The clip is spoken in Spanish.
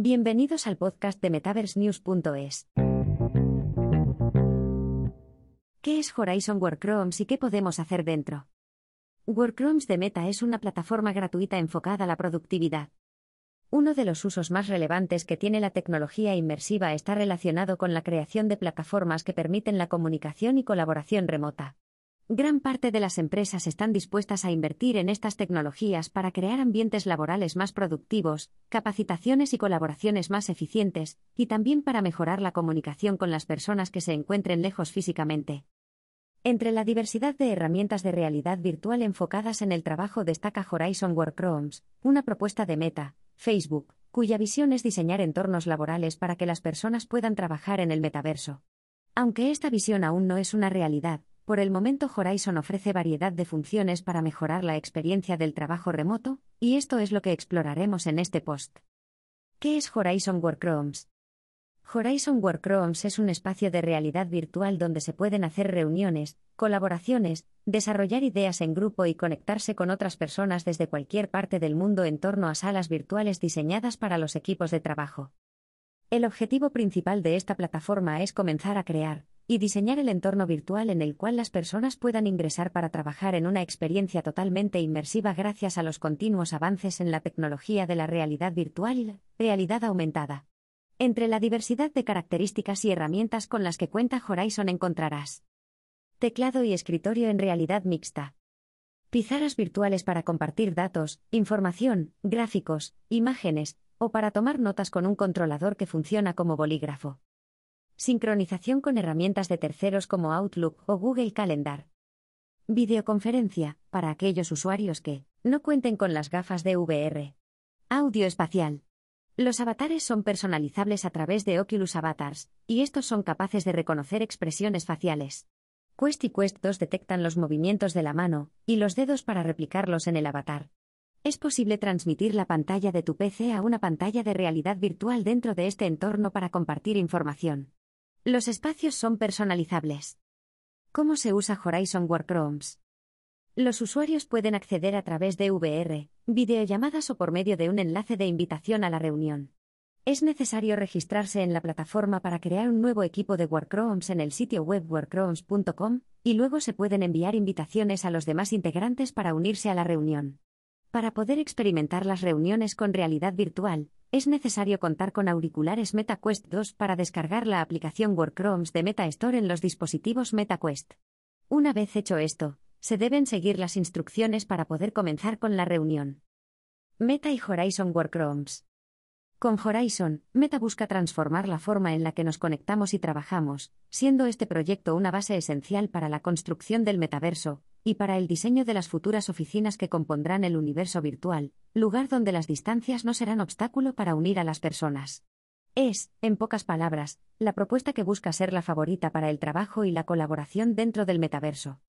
Bienvenidos al podcast de MetaverseNews.es. ¿Qué es Horizon Workrooms y qué podemos hacer dentro? Workrooms de Meta es una plataforma gratuita enfocada a la productividad. Uno de los usos más relevantes que tiene la tecnología inmersiva está relacionado con la creación de plataformas que permiten la comunicación y colaboración remota. Gran parte de las empresas están dispuestas a invertir en estas tecnologías para crear ambientes laborales más productivos, capacitaciones y colaboraciones más eficientes, y también para mejorar la comunicación con las personas que se encuentren lejos físicamente. Entre la diversidad de herramientas de realidad virtual enfocadas en el trabajo destaca Horizon Workrooms, una propuesta de Meta, Facebook, cuya visión es diseñar entornos laborales para que las personas puedan trabajar en el metaverso. Aunque esta visión aún no es una realidad, por el momento Horizon ofrece variedad de funciones para mejorar la experiencia del trabajo remoto, y esto es lo que exploraremos en este post. ¿Qué es Horizon Workrooms? Horizon Workrooms es un espacio de realidad virtual donde se pueden hacer reuniones, colaboraciones, desarrollar ideas en grupo y conectarse con otras personas desde cualquier parte del mundo en torno a salas virtuales diseñadas para los equipos de trabajo. El objetivo principal de esta plataforma es comenzar a crear, y diseñar el entorno virtual en el cual las personas puedan ingresar para trabajar en una experiencia totalmente inmersiva gracias a los continuos avances en la tecnología de la realidad virtual y realidad aumentada. Entre la diversidad de características y herramientas con las que cuenta Horizon encontrarás teclado y escritorio en realidad mixta. Pizarras virtuales para compartir datos, información, gráficos, imágenes, o para tomar notas con un controlador que funciona como bolígrafo. Sincronización con herramientas de terceros como Outlook o Google Calendar. Videoconferencia, para aquellos usuarios que no cuenten con las gafas de VR. Audio espacial. Los avatares son personalizables a través de Oculus Avatars, y estos son capaces de reconocer expresiones faciales. Quest y Quest 2 detectan los movimientos de la mano y los dedos para replicarlos en el avatar. Es posible transmitir la pantalla de tu PC a una pantalla de realidad virtual dentro de este entorno para compartir información. Los espacios son personalizables. ¿Cómo se usa Horizon Workrooms? Los usuarios pueden acceder a través de VR, videollamadas o por medio de un enlace de invitación a la reunión. Es necesario registrarse en la plataforma para crear un nuevo equipo de Workrooms en el sitio web workrooms.com, y luego se pueden enviar invitaciones a los demás integrantes para unirse a la reunión. Para poder experimentar las reuniones con realidad virtual, es necesario contar con auriculares MetaQuest 2 para descargar la aplicación Workrooms de Meta Store en los dispositivos MetaQuest. Una vez hecho esto, se deben seguir las instrucciones para poder comenzar con la reunión. Meta y Horizon Workrooms. Con Horizon, Meta busca transformar la forma en la que nos conectamos y trabajamos, siendo este proyecto una base esencial para la construcción del metaverso, y para el diseño de las futuras oficinas que compondrán el universo virtual, lugar donde las distancias no serán obstáculo para unir a las personas. Es, en pocas palabras, la propuesta que busca ser la favorita para el trabajo y la colaboración dentro del metaverso.